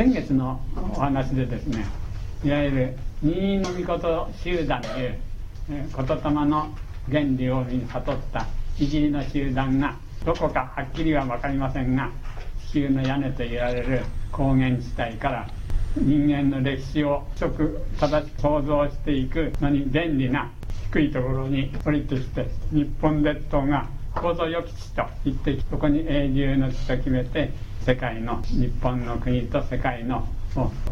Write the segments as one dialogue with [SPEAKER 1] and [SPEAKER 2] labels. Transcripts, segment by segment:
[SPEAKER 1] 先月のお話でですねいわゆる任意の御事集団という言霊の原理を悟ったいじりの集団がどこかはっきりは分かりませんが地球の屋根といわれる高原地帯から人間の歴史を直正しく想像していくのに便利な低いところに降りてきて日本列島が構造良き地と言ってそこに永住の地と決めて世界の日本の国と世界の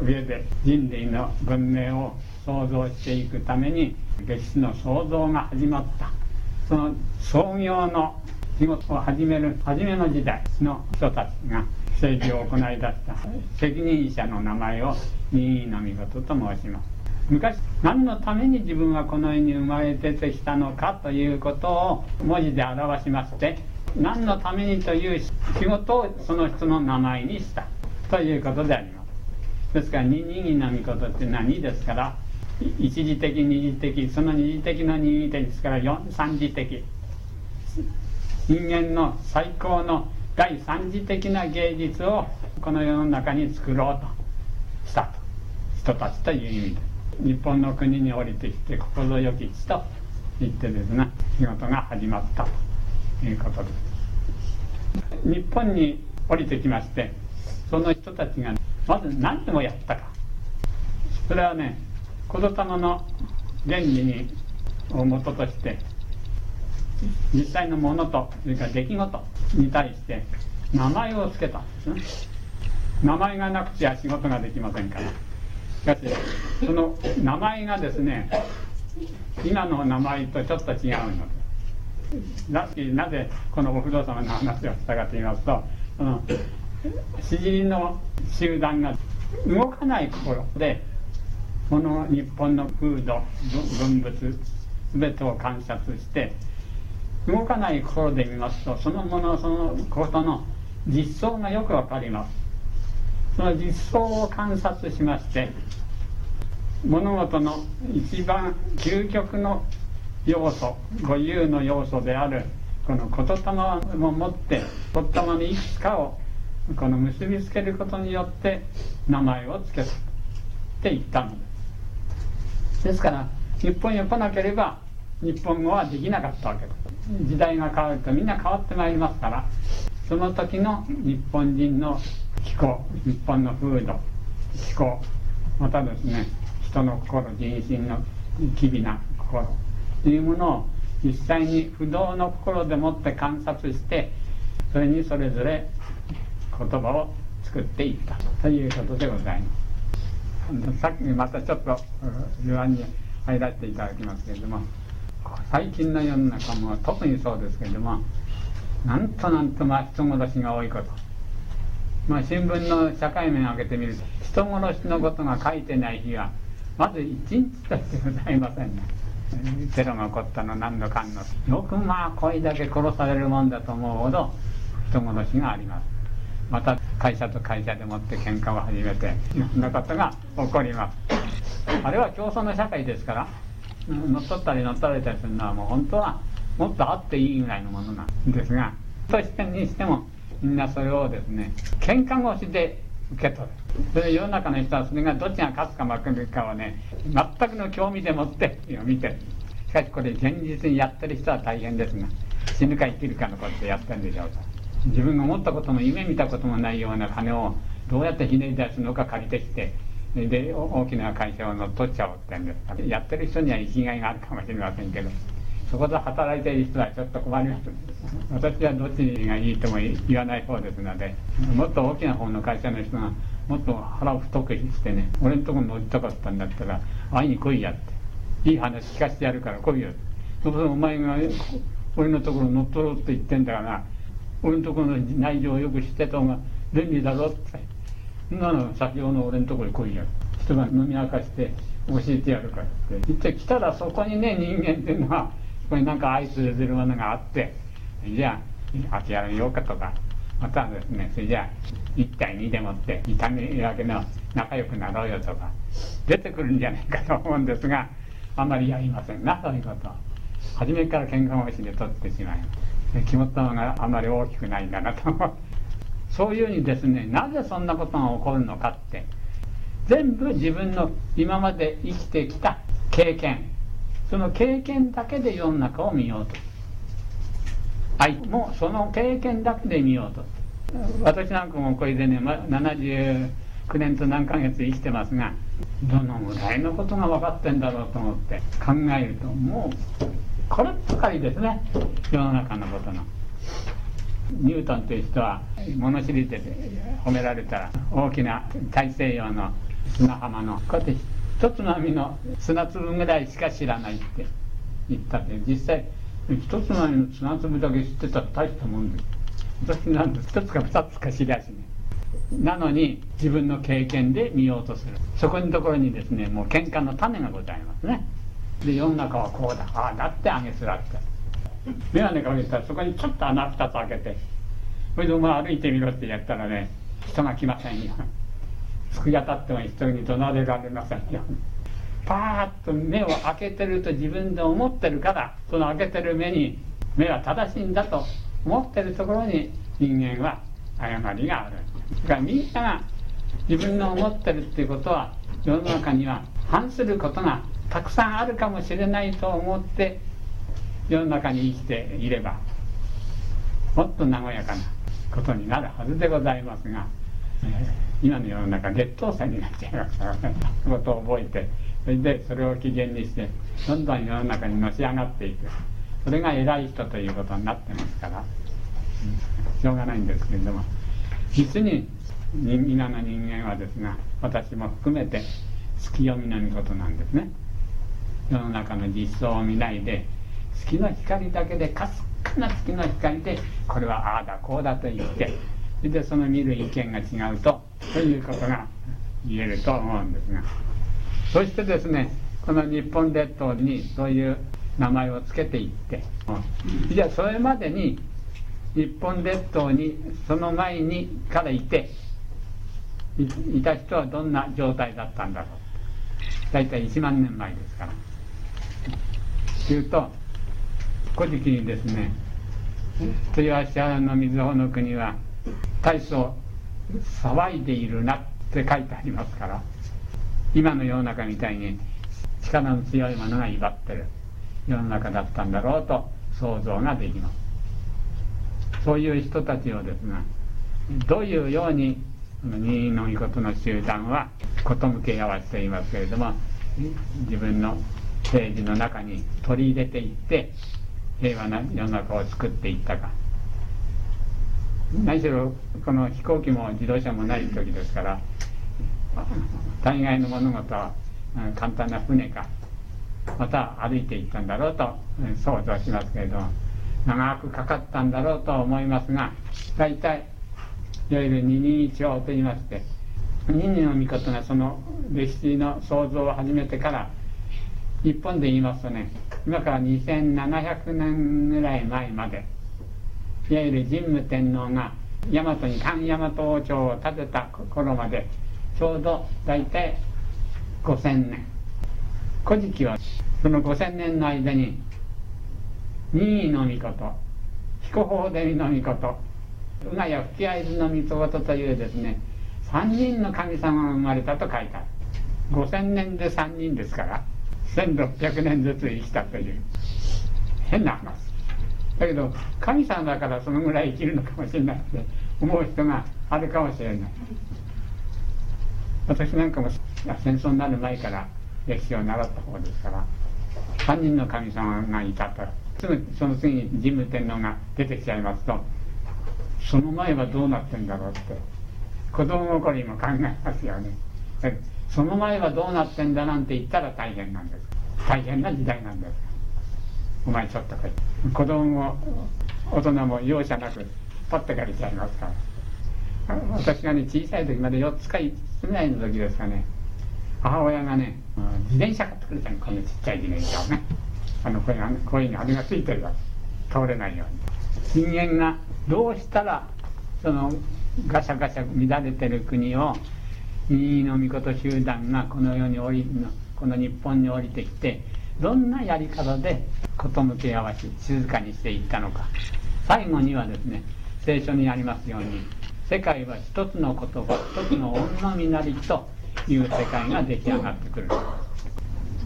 [SPEAKER 1] 上で人類の文明を創造していくために歴史の創造が始まった。その創業の仕事を始める初めの時代の人たちが政治を行い出した。責任者の名前を任意の御事と申します。昔何のために自分はこの世に生まれ出てきたのかということを文字で表しまして何のためにという仕事をその人の名前にしたということであります。ですから任意の御事って何ですから一時的二次的その二次的の二次的ですから三次的。人間の最高の第三次的な芸術をこの世の中に作ろうとしたと。人たちという意味で。日本の国に降りてきて心よき地と言ってですね仕事が始まったということです。日本に降りてきましてその人たちがまず何でもやったか。それはね言霊の原理にをもととして実際のものとそれから出来事に対して名前を付けたんですね。名前がなくちゃ仕事ができませんから。しかしその名前がですね今の名前とちょっと違うのななぜこのお不動様の話をしたかと言いますとその詩尻の集団が動かない心でこの日本の風土文物全てを観察して動かない心で見ますとそのものそのことの実相がよくわかります。その実相を観察しまして物事の一番究極の要素五有の要素であるこの言霊を持って言霊のいくつかをこの結びつけることによって名前を付けたって言ったの。ですですから日本へ来なければ日本語はできなかったわけです時代が変わるとみんな変わってまいりますからその時の日本人の気候日本の風土気候またですね人の心人心の機微な心。というものを実際に不動の心でもって観察してそれにそれぞれ言葉を作っていった。ということでございます。さっきまたちょっと図案に入らせていただきますけれども最近の世の中も特にそうですけれどもなんとなんとまあ人殺しが多いこと。まあ新聞の社会面を開けてみると人殺しのことが書いてない日はまず一日としてございませんね。テロが起こったの何度かんの。よくまあこれだけ殺されるもんだと思うほど人殺しがあります。また会社と会社でもって喧嘩を始めていろんなことが起こります。あれは競争の社会ですから乗っ取ったり乗っ取られたりするのはもう本当はもっとあっていいぐらいのものなんですがとしてにしてもみんなそれをですね喧嘩腰で受け取る。それ世の中の人はそれがどっちが勝つか負けるかをね全くの興味でもって見て。るしかしこれ現実にやってる人は大変ですが死ぬか生きるかのことでやってるんでしょうか。自分が思ったことも夢見たこともないような金をどうやってひねり出すのか借りてきてで大きな会社を乗っ取っちゃおうってんです。やってる人には生きがいがあるかもしれませんけどそこで働いている人はちょっと困ります。私はどっちがいいとも言わない方ですのでもっと大きな方の会社の人がもっと腹太くしてね俺のところに乗りたかったんだったら会いに来いやって。いい話聞かせてやるから来いよそうするとお前が俺のところ乗っ取ろうって言ってんだから俺のところの内情をよく知ってた方が便利だろって。そんなの先ほどの俺のところに来いや人が飲み明かして教えてやるからって。言って来たらそこにね人間っていうのはここになんか愛するものがあって。じゃあ諦めようかとか。またですねそれじゃあ1対2でもって痛み分けの仲良くなろうよとか出てくるんじゃないかと思うんですがあんまりやりませんなそういうこと。初めから喧嘩腰で取ってしまい肝っ玉があんまり大きくないんだなとそういうふうにですねなぜそんなことが起こるのかって全部自分の今まで生きてきた経験。その経験だけで世の中を見ようと。愛もその経験だけで見ようと。私なんかもこれでね、ま、79年と何ヶ月生きてますがどのぐらいのことが分かってんだろうと思って考えるともうこればかりですね世の中のことの。ニュートンという人は物知りで褒められたら大きな大西洋の砂浜のこうやって一つまみの砂粒ぐらいしか知らないって言ったって実際一つまみの砂粒だけ知ってたら大したもんです私なんて一つか二つか知りゃしね。なのに自分の経験で見ようとする。そこのところにですねもう喧嘩の種がございますね。で世の中はこうだ。ああだってあげすらって眼鏡かけたらそこにちょっと穴二つ開けて。それでお前歩いてみろってやったらね人が来ませんよ。突き当たっても人に怒鳴れられませんよ。パーッと目を開けてると自分で思ってるからその開けてる目に目は正しいんだと。思ってるところに人間は誤りがあるだからみんなが自分の思ってるっていうことは世の中には反することがたくさんあるかもしれないと思って世の中に生きていればもっと和やかなことになるはずでございますが、え、今の世の中劣等生になっちゃいますからねことを覚えてそれでそれを基準にしてどんどん世の中にのし上がっていく。それが偉い人ということになってますから、しょうがないんですけれども。実に皆の人間はですが私も含めて月読みの御事なんですね。世の中の実相を見ないで月の光だけでかすかな月の光でこれはああだこうだと言ってそれでその見る意見が違うとということが言えると思うんですが。そしてですねこの日本列島にそういう名前を付けていって。じゃあそれまでに日本列島にその前にからいていた人はどんな状態だったんだろう。大体1万年前ですから。というと古事記にですね豊橋原の水穂の国は大層騒いでいるなって書いてありますから今の世の中みたいに力の強いものが威張ってる。世の中だったんだろうと想像ができます。そういう人たちをですがどういうように任意の御事の集団はこと向け合わせていますけれども自分の政治の中に取り入れていって平和な世の中を作っていったか。何しろこの飛行機も自動車もない時ですから大概の物事は簡単な船かまた歩いていったんだろうと想像しますけれども長くかかったんだろうと思いますが大体いわゆる二人一応といいまして二人の御事がその歴史の創造を始めてから日本で言いますとね今から2700年ぐらい前までいわゆる神武天皇が大和に漢大和王朝を建てた頃までちょうど大体5000年。古事記はその5000年の間に任意の御事彦法での御事宇賀や吹き合図の御事というですね3人の神様が生まれたと書いてある。5000年で3人ですから1600年ずつ生きたという変な話。だけど神様だからそのぐらい生きるのかもしれないって思う人があるかもしれない。私なんかも戦争になる前から歴史を習った方ですから3人の神様がいたと。すぐその次に神武天皇が出てきちゃいますとその前はどうなってんだろうって。子供心にも考えますよね。その前はどうなってんだなんて言ったら大変なんです。大変な時代なんです。お前ちょっと来い。子供も大人も容赦なくパッて借りちゃいますから。私がね小さい時まで4つか5つぐらいの時ですかね。母親がね自転車買ってくれたのこのちっちゃい自転車をね。あのこれこういうのあれがついてるわ倒れないように。人間がどうしたらそのガシャガシャ乱れてる国を任意の御事集団がこの世に降りこの日本に降りてきてどんなやり方で事向け合わし静かにしていったのか。最後にはですね聖書にありますように世界は一つの言葉一つの恩のみなりという世界が出来上がってくる。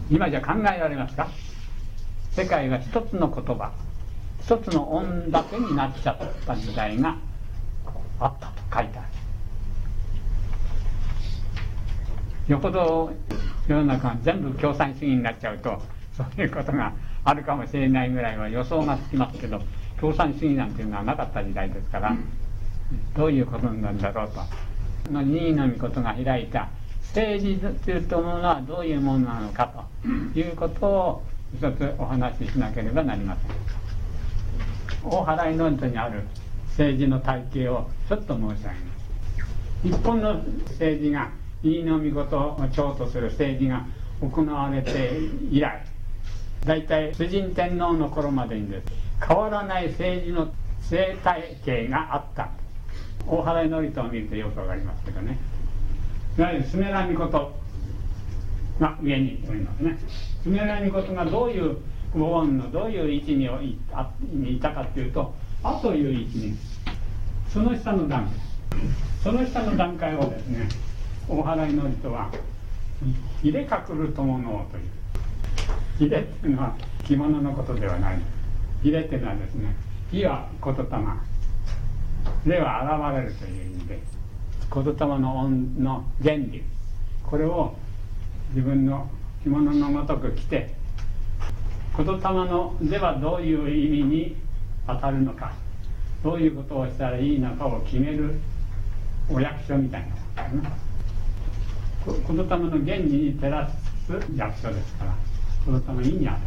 [SPEAKER 1] 今じゃ考えられますか？世界が一つの言葉一つの音だけになっちゃった時代があったと書いてある。よほど世の中が全部共産主義になっちゃうとそういうことがあるかもしれないぐらいは予想がつきますけど共産主義なんていうのはなかった時代ですからどういうことなんだろうと。の任意の御事が開いた政治というものはどういうものなのかということを一つお話ししなければなりません。大払い論書にある政治の体系をちょっと申し上げます。日本の政治が飯の御事を長とする政治が行われて以来大体崇神天皇の頃までにです変わらない政治の生態系があった。大払い祝詞を見るとよくわかりますけどね。いわゆるスメラミコト。が上におりますね。スメラミコトがどういうご恩のどういう位置にいたかっていうと「あ」という位置にその下の段階。その下の段階をですね大払い祝詞とは「入れかくる友の」という入れっていうのは着物のことではない。入れっていうのはですね「火は言霊」「霊は現れる」という意味で言霊の恩の原理。これを自分の着物のごとく着て言霊のではどういう意味に当たるのかどういうことをしたらいいのかを決めるお役所みたいな言霊の原理に照らす役所ですから言霊意に当たる。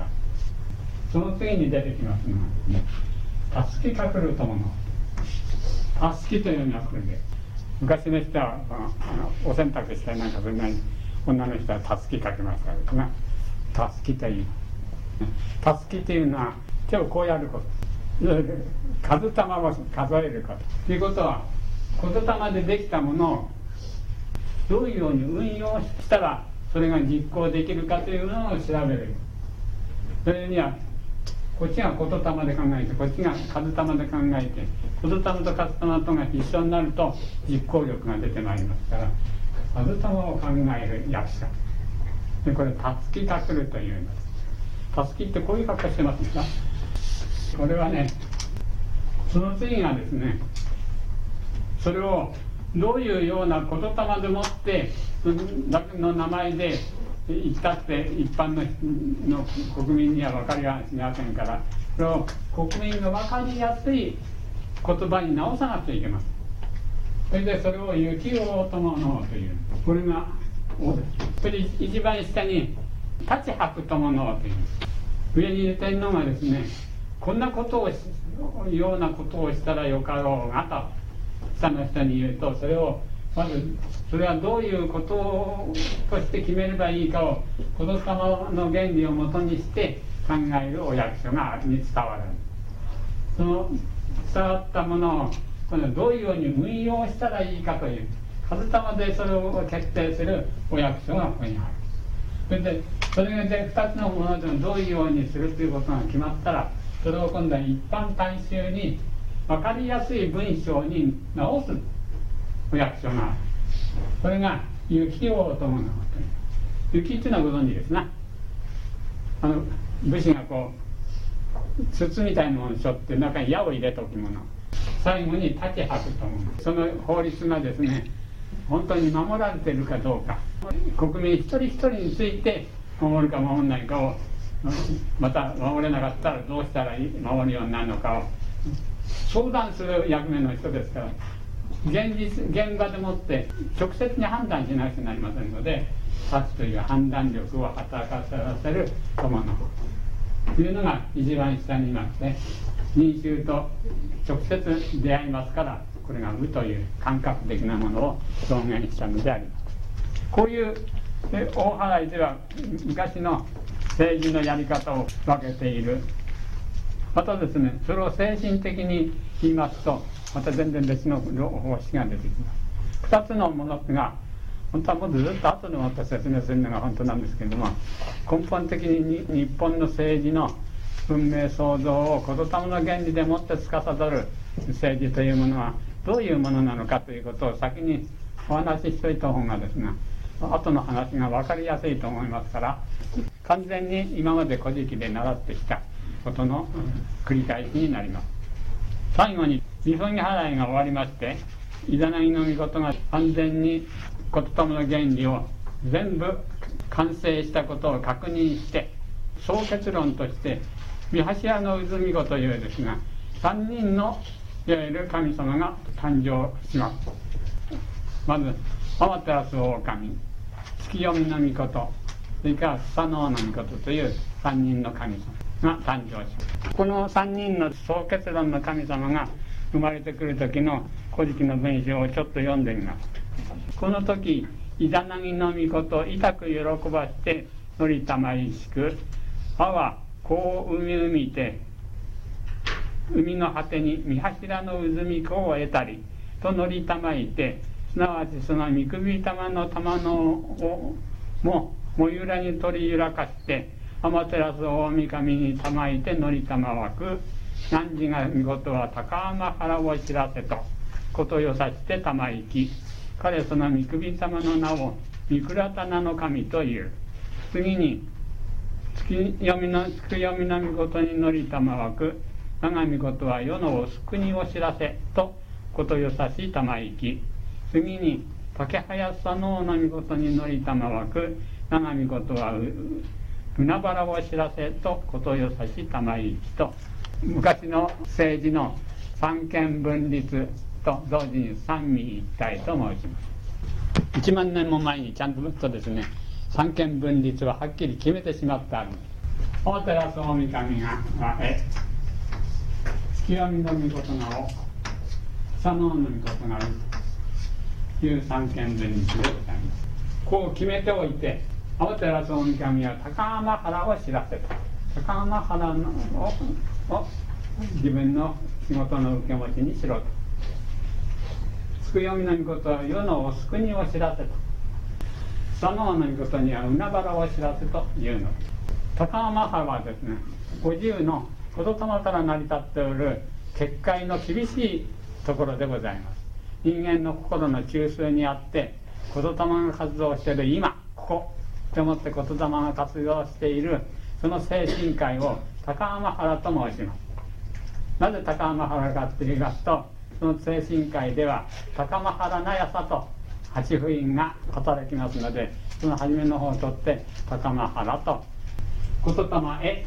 [SPEAKER 1] その次に出てきますのは「助けかくる友の」「助け」というのはこれで昔の人はお洗濯したりなんかするのに女の人はたすきかけますからですね。たすきというたすきというのは手をこうやること数玉を数えること。ということは言霊でできたものをどういうように運用したらそれが実行できるかというのを調べる。それにはこっちが言霊で考えてこっちが数玉で考えて言霊と数玉とが一緒になると実行力が出てまいりますから数玉を考える役者。でこれ「たつきかくる」というんです。たすきってこういう格好してますかこれはねその次がですねそれをどういうような言霊でもっての名前で言ったって一般のの国民には分かりはしませんからそれを国民が分かりやすい言葉に直さなくちゃいけません。それでそれを「雪を友の」という。これが「」それ一番下に「立ち吐く友の」という。上に天皇がですねこんなことをようなことをしたらよかろうがと下の人に言うとそれをまずそれはどういうこととして決めればいいかを子供の原理をもとにして考えるお役所がに伝わる。その伝わったものを今度どういうように運用したらいいかという数玉でそれを決定するお役所がここにあるそれでそれで2つのものでもどういうようにするということが決まったらそれを今度は一般大衆に分かりやすい文章に直すお役所があるこれが雪を伴うという雪っていうのはご存知ですなあの武士がこう筒みたいなものを背負って中に矢を入れておくもの最後に竹吐くと思う。その法律がですね本当に守られてるかどうか。国民一人一人について守るか守らないかをまた守れなかったらどうしたら守るようになるのかを相談する役目の人ですから現実現場でもって直接に判断しなくちゃなりませんので立つという判断力を働かせる友のというのが一番下にいますね民衆と直接出会いますからこれが無という感覚的なものを表現したのであります。こういう大払いでは昔の政治のやり方を分けている。またですねそれを精神的に言いますとまた全然別の方式が出てきます。2つのものが本当はもっとずっと後でまた説明するのが本当なんですけれども根本的に日本の政治の文明創造を言霊の原理でもって司る政治というものはどういうものなのかということを先にお話ししといた方がですね後の話が分かりやすいと思いますから完全に今まで古事記で習ってきたことの繰り返しになります最後にみそぎ払いが終わりましてイザナギの御事が完全に言霊の原理を全部完成したことを確認して総結論として三柱の渦見子というですが3人のいわゆる神様が誕生します。まず天照大神月読みの御事それからスサノオの御事という3人の神様が誕生します。この3人の総結論の神様が生まれてくる時の古事記の文章をちょっと読んでみます。この時イザナギの御事痛く喜ばして乗りたまいしく葉はこう海海て海の果てに三柱の渦み子を得たりと乗りたまいてすなわちその見首玉の玉のをももゆらに取り揺らかして天照大神にたまいて乗りたまわく汝が見事は高天原を知らせとことよさしてたまいき。彼その見首様の名を三倉棚の神という。次に月読みの月読みの見事に乗りたまわく長見事は世のお救いを知らせとことよさしたまいき。次に竹林さののみ事に乗りたまわく長見事は海原を知らせとことよさしたまいきと。昔の政治の三権分立と同時に三位一体と申します。1万年も前にちゃんとですね三権分立ははっきり決めてしまってある大寺大神が「え月読みの御事がを佐野の御事がという三権分立でございます。こう決めておいて青照大神は高浜原を知らせた。高浜原のをを自分の仕事の受け持ちにしろと。つく読みの御事は世のお救いを知らせた。佐野の御事には海原を知らせというの。です高浜原はですね五十の言霊から成り立っておる結界の厳しいところでございます。人間の心の中枢にあって言霊が活動している今ここと思って言霊が活動しているその精神界を高浜原と申します。なぜ高浜原かって言いますとその精神界では高浜原なやさと八福音が働きますのでその初めの方を取って高浜原と言霊へ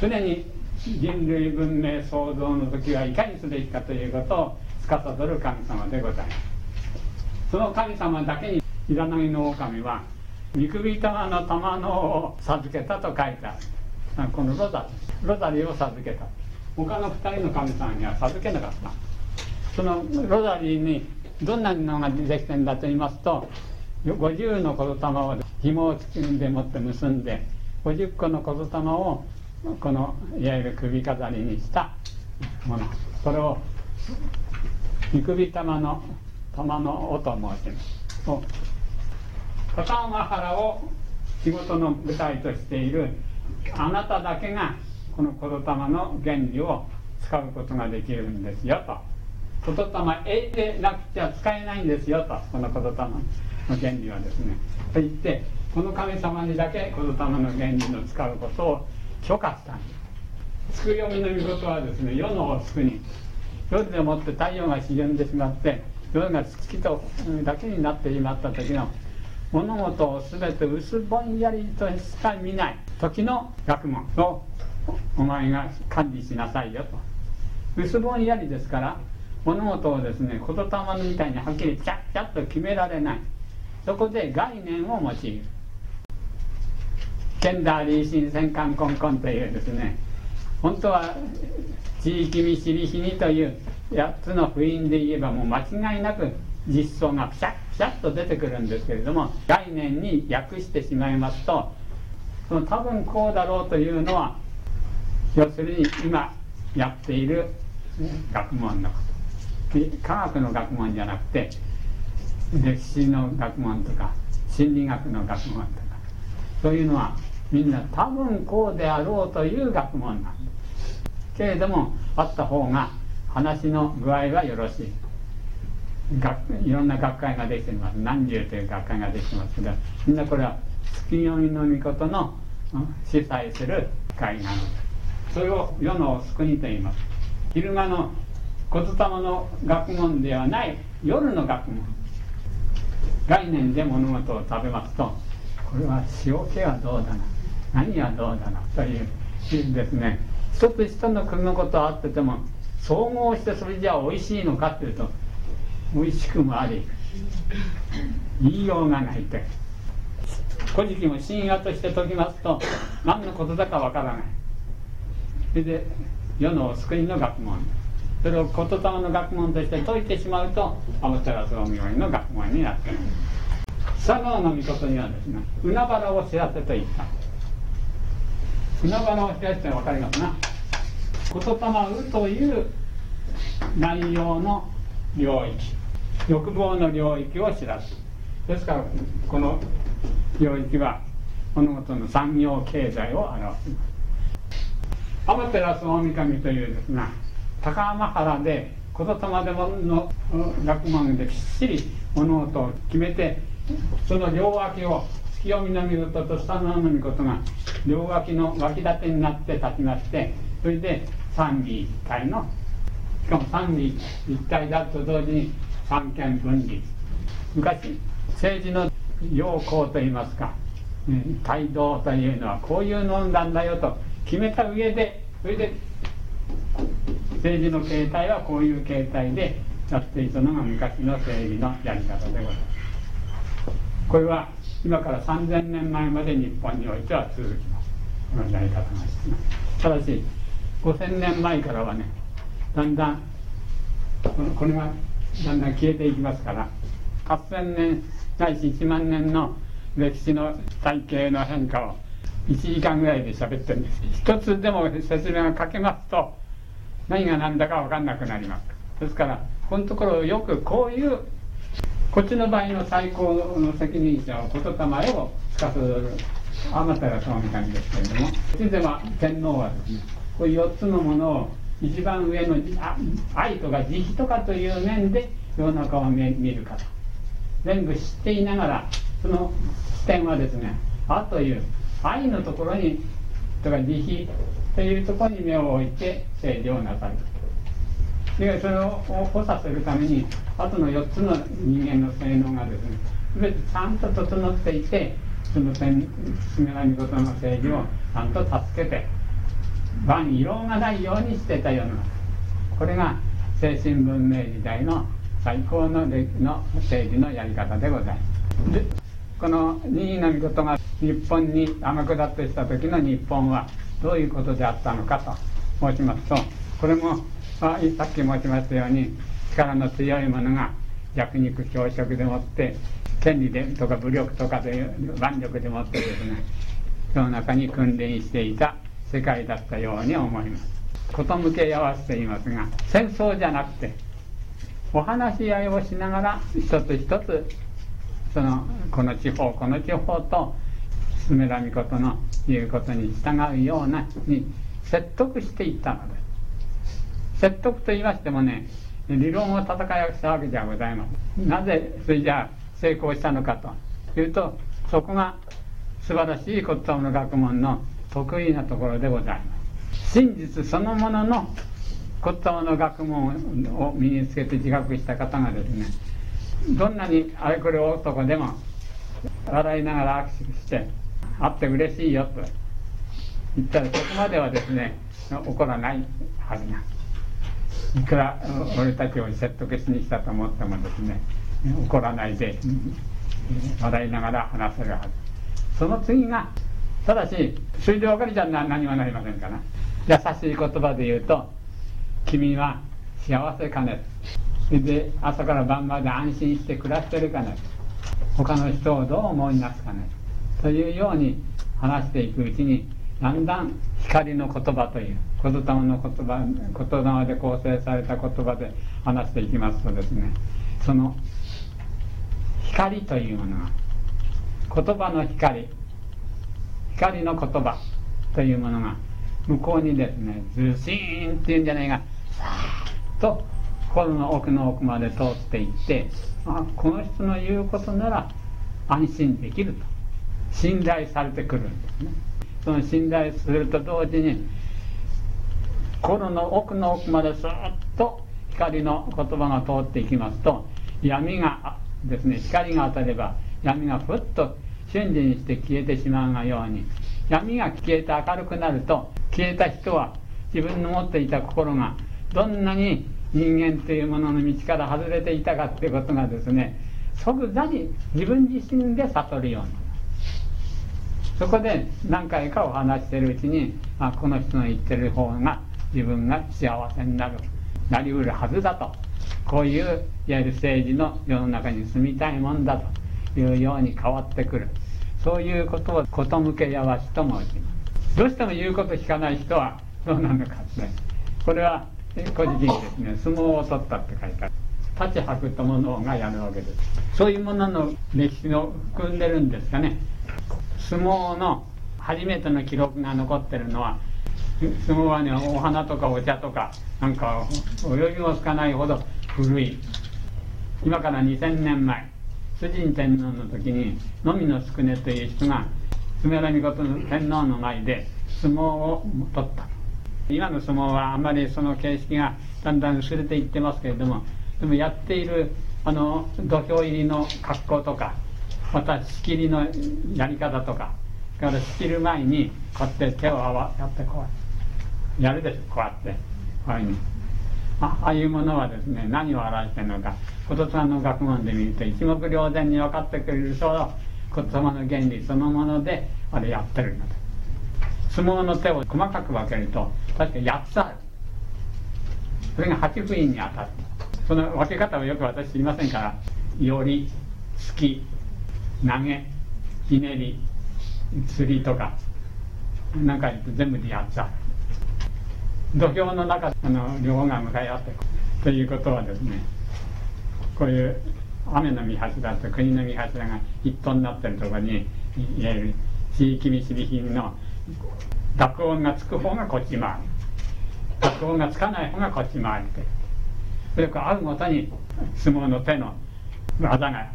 [SPEAKER 1] 常に人類文明創造の時はいかにすべきかということを司る神様でございます。その神様だけにイザナギの狼は見首玉の玉のを授けたと書いてある。このロザロザリを授けた。他の2人の神様には授けなかった。そのロザリーにどんなのができてんだと言いますと50の言霊を紐を包んでもって結んで50個の言霊をこのいわゆる首飾りにしたもの。それを見首玉の玉の音と申します。片山原を仕事の舞台としているあなただけがこの言霊の原理を使うことができるんですよと。言霊得でなくては使えないんですよと。この言霊の原理はですね。と言ってこの神様にだけ言霊の原理の使うことを許可したんです。つく読みの御事はですね世のおつくに夜でもって太陽が沈んでしまって夜が月とだけになってしまった時の物事を全て薄ぼんやりとしか見ない時の学問をお前が管理しなさいよと。薄ぼんやりですから物事をですね言霊みたいにはっきりチャッチャッと決められない。そこで概念を用いる。ケンダーリーシン戦艦コンコンというですね本当は地域見知り日にという8つの符印で言えばもう間違いなく実相がピシャッピシャッと出てくるんですけれども概念に訳してしまいますとその多分こうだろうというのは要するに今やっている学問のこと。科学の学問じゃなくて歴史の学問とか心理学の学問とか。そういうのはみんな多分こうであろうという学問なんですけれどもあった方が話の具合はよろしい。いろんな学会ができています。何十という学会ができてますけどみんなこれは月読みの御事の主催する会なので。すそれを世の救いと言います。昼間の言霊の学問ではない夜の学問。概念で物事を食べますとこれは塩気はどうだな何はどうだなというですね。一つ一つの国のことはあってても総合してそれじゃあ美味しいのかっていうと美味しくもあり言いようがないと古事記も神話として解きますと何のことだかわからない。それで世のお救いの学問。それを言霊の学問として解いてしまうとアムテラスオミオイの学問になっている。佐川の御事にはですね海原を知らせと言った。海原を知らせて分かりますな。言霊うという内容の領域。欲望の領域を知らす。ですからこの領域は物事の産業経済を表します。天照大神というですが高浜原で言霊でもの学問できっちり物事を決めてその両脇を月読みの見事と下の見事が両脇の脇立てになって立ちましてそれで三位一体のしかも三位一体だと同時に三権分離。昔政治の要項といいますか態度というのはこういうのなんだよと決めた上でそれで政治の形態はこういう形態でやっていたのが昔の政治のやり方でございます。これは今から3000年前まで日本においては続きます。このやり方がただし5000年前からはねだんだんこれがだんだん消えていきますから8000年ないし1万年の歴史の体系の変化を1時間ぐらいで喋ってるんです。一つでも説明が書けますと何が何だか分かんなくなります。ですからこのところよくこういうこっちの場合の最高の責任者を言霊を司る天照大神ですけれどもこっちでは天皇はですねこういう4つのものを一番上の愛とか慈悲とかという面で世の中を見るかと全部知っていながらその視点はですね「あ」という愛のところにとか慈悲というところに目を置いて整理をなさる。でそれを補佐するためにあとの4つの人間の性能がですね全てちゃんと整っていてその線めらみ事の政治をちゃんと助けて場に異論がないようにしてたようなこれが精神文明時代の最高のの政治のやり方でございます。でこの任意の御事が日本に天下ってした時の日本はどういうことであったのかと申しますとこれも、まあ、さっき申しましたように力の強い者が弱肉強食でもって権利でとか武力とかで腕力でもってですねその中に訓練していた世界だったように思います。こと向け合わせていますが戦争じゃなくてお話し合いをしながら一つ一つそのこの地方この地方と進めらみことの言うことに従うようなに説得していったので。す説得と言いましてもね理論を戦いをしたわけじゃございません。なぜそれじゃあ成功したのかというとそこが素晴らしい言葉の学問の得意なところでございます。真実そのものの言葉の学問を身につけて自覚した方がですねどんなにあれこれ男でも笑いながら握手して会って嬉しいよと言ったらそこまではですね怒らないはずがいくら俺たちを説得しに来たと思ってもですね怒らないで笑いながら話せるはず。その次がただしそれで別れちゃ何もなりませんから優しい言葉で言うと「君は幸せかね」それで朝から晩まで安心して暮らしてるかね。他の人をどう思いますかね。というように話していくうちにだんだん光の言葉という言霊の言葉言霊で構成された言葉で話していきますとですねその光というものが言葉の光光の言葉というものが向こうにですねズシーンっていうんじゃないがさーっと心の奥の奥まで通っていってあこの人の言うことなら安心できると。信頼されてくるんですね。その信頼すると同時に心の奥の奥までスーッと光の言葉が通っていきますと闇がですね光が当たれば闇がふっと瞬時にして消えてしまうがように闇が消えて明るくなると消えた人は自分の持っていた心がどんなに人間というものの道から外れていたかっていうことがですね即座に自分自身で悟るようにそこで何回かお話してるうちにあこの人の言ってる方が自分が幸せになるなりうるはずだと。こういういわゆる政治の世の中に住みたいもんだというように変わってくる。そういうことをこと向けやわしと申します。どうしても言うこと聞かない人はどうなのかって。これは古事記にですね。相撲を取ったって書いてある。立ち白とのがやるわけです。そういうものの歴史を含んでるんですかね。相撲の初めての記録が残ってるのは相撲はねお花とかお茶とかなんか泳ぎもつかないほど古い。今から2000年前主人天皇の時にのみの宿根という人が爪良命の天皇の前で相撲を取った。今の相撲はあまりその形式がだんだん薄れていってますけれどもでもやっているあの土俵入りの格好とかまた仕切りのやり方とかから仕切る前にこうやって手をやってこうやるでしょこうやって。こういうふうに。ああいうものはですね何を表してるのか。琴様の学問で見ると一目瞭然に分かってくれるそう琴様の原理そのものであれやってるんだと。相撲の手を細かく分けると確か8つある。それが8部員に当たる。その分け方はよく私知りませんからより突き投げひねり釣りとかなんか全部で8つある土俵の中あの両方が向かい合ってということはですねこういう雨の見柱と国の見柱が一本になってるところにいわゆる地域見知り品の濁音がつく方がこっち回る。濁音がつかない方がこっち回るとそれから会うごとに相撲の手の技が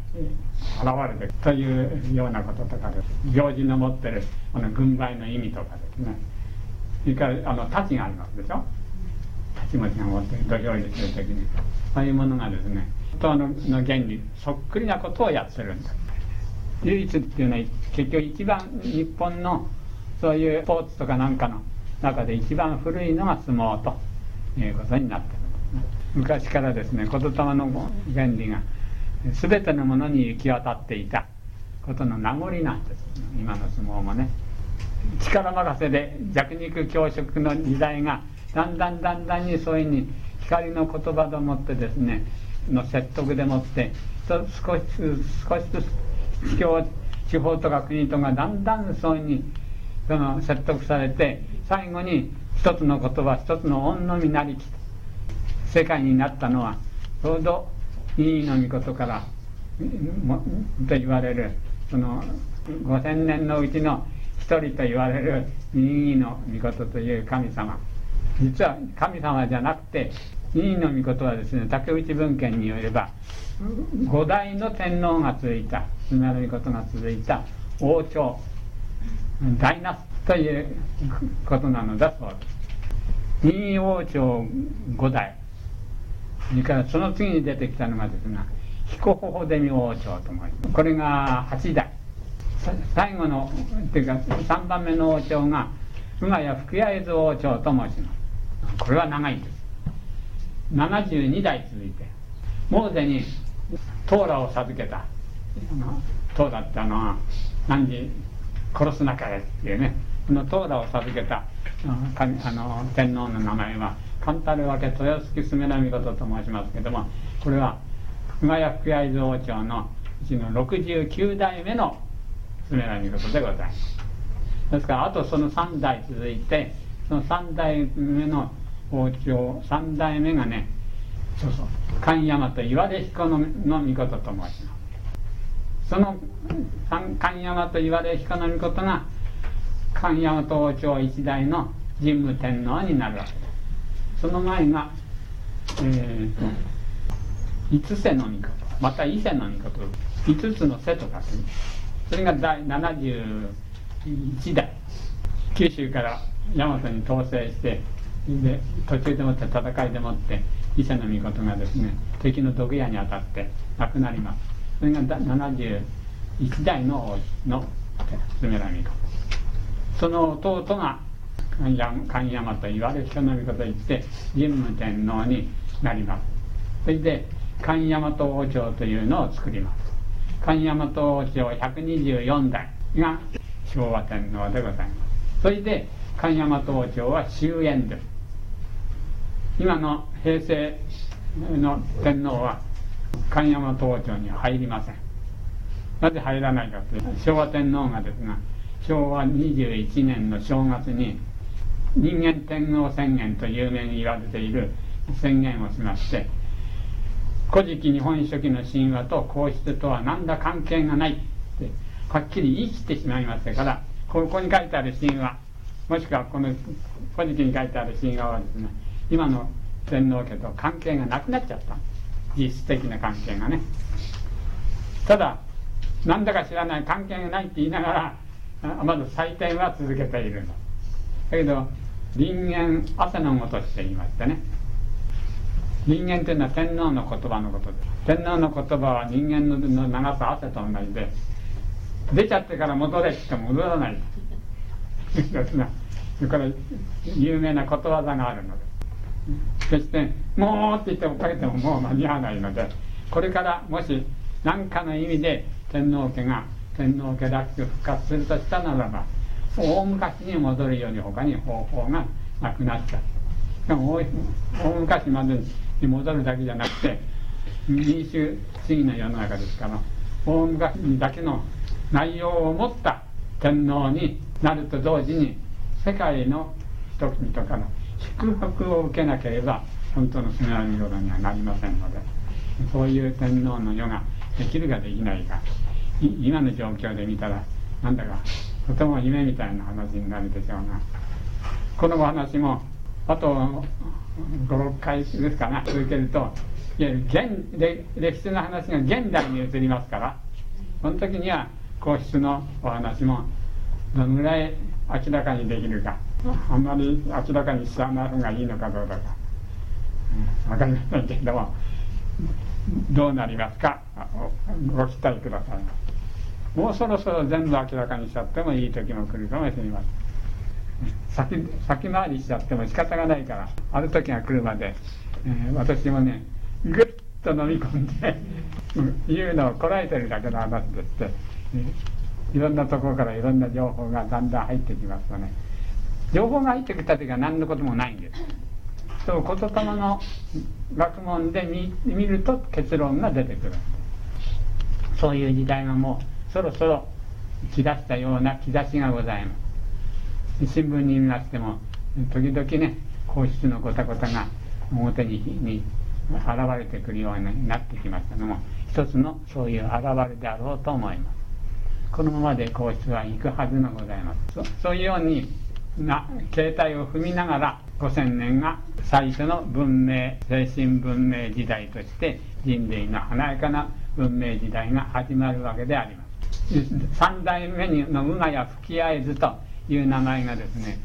[SPEAKER 1] 現れるというようなこととかです。行事の持ってるこの軍配の意味とかですね。それからあの太刀がありますでしょ？太刀持ちが持ってる土俵入りする時にそういうものがですね本当の原理そっくりなことをやってるんだ。唯一っていうのは結局一番日本のそういうスポーツとかなんかの中で一番古いのが相撲ということになってる昔からですね言霊の原理が全てのものに行き渡っていたことの名残なんです。今の相撲もね。力任せで弱肉強食の時代がだんだんだんだんにそういうふうに光の言葉でもってですねの説得でもって少しずつ少しずつ地方地方とか国とかだんだんそういうふうにその説得されて最後に一つの言葉一つの恩のみなりき世界になったのはちょうどいいの御事からと言われるその5,000年のうちの一人と言われる任意の御事という神様。実は神様じゃなくて任意の御事はですね竹内文献によれば五代の天皇が続いたスメの御事が続いた王朝大ナスということなのだそうです。任意王朝五代。それからその次に出てきたのがですが彦ホデミ王朝と申します。これが8代。最後のっていうか3番目の王朝が熊谷福谷江津王朝と申します。これは長いんです。72代続いてモーゼにトーラを授けた。トーラってあの何時殺すなかれっていうね。このトーラを授けたあの天皇の名前は神太郎分け豊月すめなみことと申しますけどもこれは熊谷福谷蔵王朝のうちの69代目のすめなみことでございます。ですからあとその3代続いてその3代目の王朝3代目がねそうそう神山と岩出彦のの御事と申します。その神山と岩出彦の御事が神山と王朝一代の神武天皇になるわけです。その前がえー、五世の御事また伊勢の御事五つの瀬と書くそれが第71代。九州から大和に統制してで途中でもって戦いでもって伊勢の御事がですね。敵の毒矢に当たって亡くなります。それが71代のの住良御事その弟が神山と言われ人の御事言って神武天皇になります。それで神山東王朝というのを作ります。神山東王朝124代が昭和天皇でございます。それで神山東王朝は終焉です。今の平成の天皇は神山東王朝には入りません。なぜ入らないかというと昭和天皇がですが昭和21年の正月に人間天皇宣言と有名に言われている宣言をしまして古事記日本書紀の神話と皇室とは何ら関係がないってはっきり言い切ってしまいましたからここに書いてある神話もしくはこの古事記に書いてある神話はですね今の天皇家と関係がなくなっちゃった。実質的な関係がね。ただなんだか知らない関係がないって言いながらまず採点は続けている。のだけど人間汗のごとして言いましてね。人間というのは天皇の言葉のこと。です天皇の言葉は人間の流す汗と同じで出ちゃってから戻れって言って戻らない。これ有名なことわざがあるので。決して「もう」って言ってもかけてももう間に合わないのでこれからもし何かの意味で天皇家が天皇家らしく復活するとしたならば大昔に戻るように他に方法がなくなっちゃうしかも大昔までに戻るだけじゃなくて民主主義の世の中ですから大昔にだけの内容を持った天皇になると同時に世界の人々から祝福を受けなければ本当のスネラミロにはなりませんのでそういう天皇の世ができるかできないか今の状況で見たらなんだかとても夢みたいな話になるでしょうがこのお話もあと56回ですかな。続けるといわゆる現歴史の話が現代に移りますからその時には皇室のお話もどのぐらい明らかにできるかあんまり明らかにしちゃない方がいいのかどうだか、うん、分かりませんけれどもどうなりますか？ご期待ください。もうそろそろ全部明らかにしちゃってもいい時も来るかもしれません。先先回りしちゃっても仕方がないから。ある時が来るまで、えー、私もねぐっと飲み込んで言うのをこらえてるだけの話でして、えー、いろんなところからいろんな情報がだんだん入ってきますとね。情報が入ってきた時は何のこともないんです。そう言霊の学問で見見ると結論が出てくる。そういう時代がもうそろそろ来だしたような兆しがございます。新聞に見ましても時々ね皇室のごたごたが表にに現れてくるようになってきましたのも一つのそういう現れであろうと思います。このままで皇室は行くはずのございます。そういうようにな形態を踏みながら5000年が最初の文明精神文明時代として人類の華やかな文明時代が始まるわけであります。3代目の馬や吹き合図という名前がですね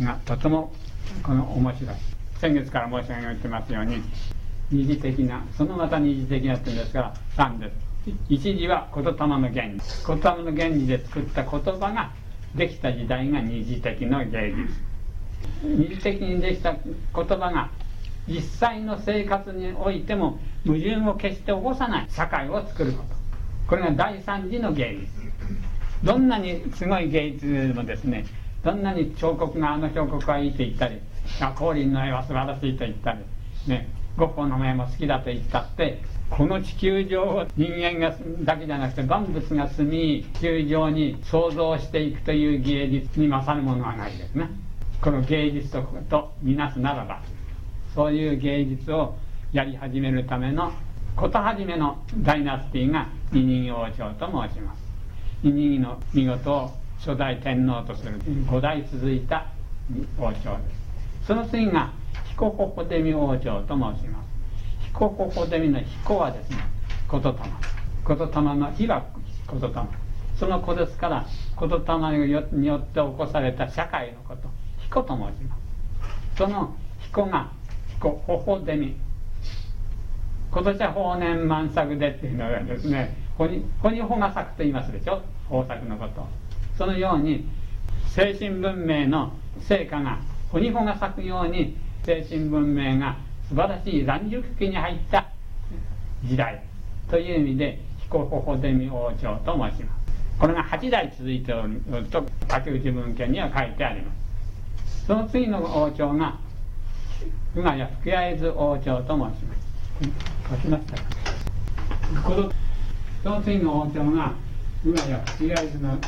[SPEAKER 1] がとてもこの面白い。先月から申し上げてますように二次的なそのまた二次的なっていうんですから3です。一時は言霊の原理。言霊の原理で作った言葉ができた時代が二次的の芸術二次的にできた言葉が実際の生活においても矛盾を決して起こさない社会を作ること。これが第三次の芸術どんなにすごい芸術でもですねどんなに彫刻があの彫刻はいいと言ったり光琳の絵は素晴らしいと言ったりねゴッホの絵も好きだと言ったってこの地球上を人間がだけじゃなくて万物が住み地球上に創造していくという芸術に勝るものはないですね。この芸術ととみなすならばそういう芸術をやり始めるための事始めのダイナスティが二人王朝と申します。二人の見事を初代天皇とする五代続いた王朝ですその次が彦ホホデミ王朝と申します。彦ここでみの彦はですね言霊言霊の火は言霊その子ですから言霊によって起こされた社会のこと彦と申しますその彦が彦ほほでみ今年は法年満作でっていうのがですねほにほにほが咲くと言いますでしょ？豊作のこと。そのように精神文明の成果がほにほが咲くように精神文明が素晴らしい乱熟期に入った時代。という意味で彦ほほでみ王朝と申します。これが8代続いておると竹内文献には書いてあります。その次の王朝が宇賀谷福会津王朝と申します。書きましたか？このその次の王朝が宇賀谷福会津の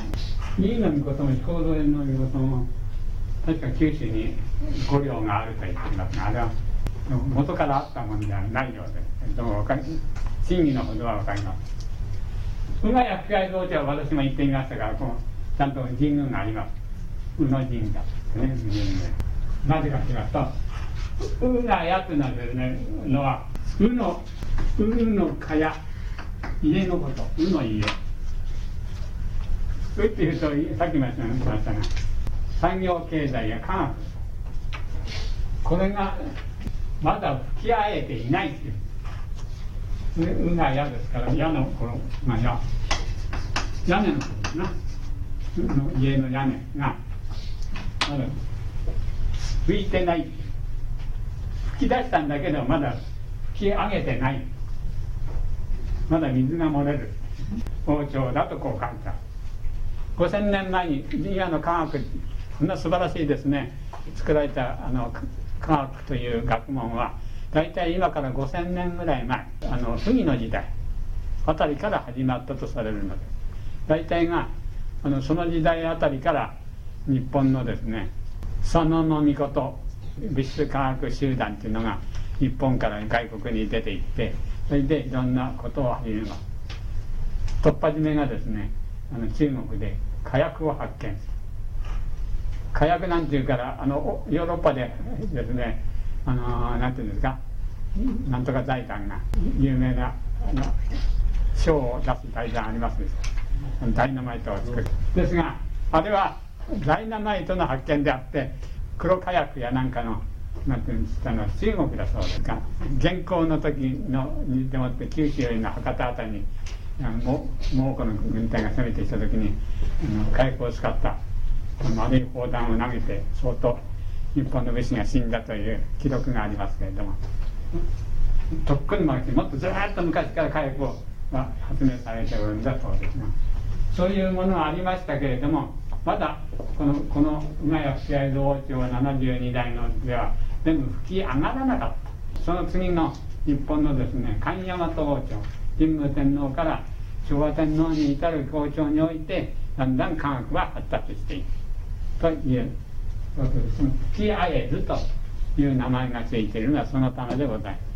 [SPEAKER 1] いいの御事も彦道園の御事も確か九州に五両があると言っていますがあれは元からあったものではないようででも真偽のほどは分かります宇賀谷福会津王朝は私も行ってみましたからこうちゃんと神宮があります宇野神社ですね神宮なぜかと言いますと宇賀谷というのはですねのは宇の宇の蚊帳家のこと。宇の家。宇っていうとさっきも言いましたが産業経済や科学。これがまだ吹き合えていないっていう。うが嫌ですから屋のこの、まあ、屋屋根のことですなの家の屋根がまだ拭いてない。吹き出したんだけどまだ吹き上げてない。まだ水が漏れる王朝だとこう書いた。5000年前に今の科学こんな素晴らしいですね。作られたあの科学という学問は大体今から5000年ぐらい前あの杉の時代あたりから始まったとされるので大体があのその時代あたりから日本のですね佐野の御事物質科学集団っていうのが日本から外国に出ていってそれでいろんなことを始めます突破締めがですねあの中国で火薬を発見。火薬なんていうからあのヨーロッパでですねあのなんていうんですかなんとか財団が有名なあの賞を出す財団あります。でしょダイナマイトを作る。ですがあれはダイナマイトの発見であって黒火薬やなんかのなんていうんですかの中国だそうですが現行の時のにでもって九州よりの博多辺りに蒙古の軍隊が攻めてきた時に火薬を使った丸い砲弾を投げて相当日本の武士が死んだという記録がありますけれどもとっくにもっとずっと昔から火薬が発明されておるんだそうですがそういうものはありましたけれどもまだこのこの今や吹合津王朝72代のでは全部吹き上がらなかったその次の日本のですね神大和王朝神武天皇から昭和天皇に至る王朝においてだんだん科学は発達していくと言える。吹きあえずという名前がついているのはそのためでございます。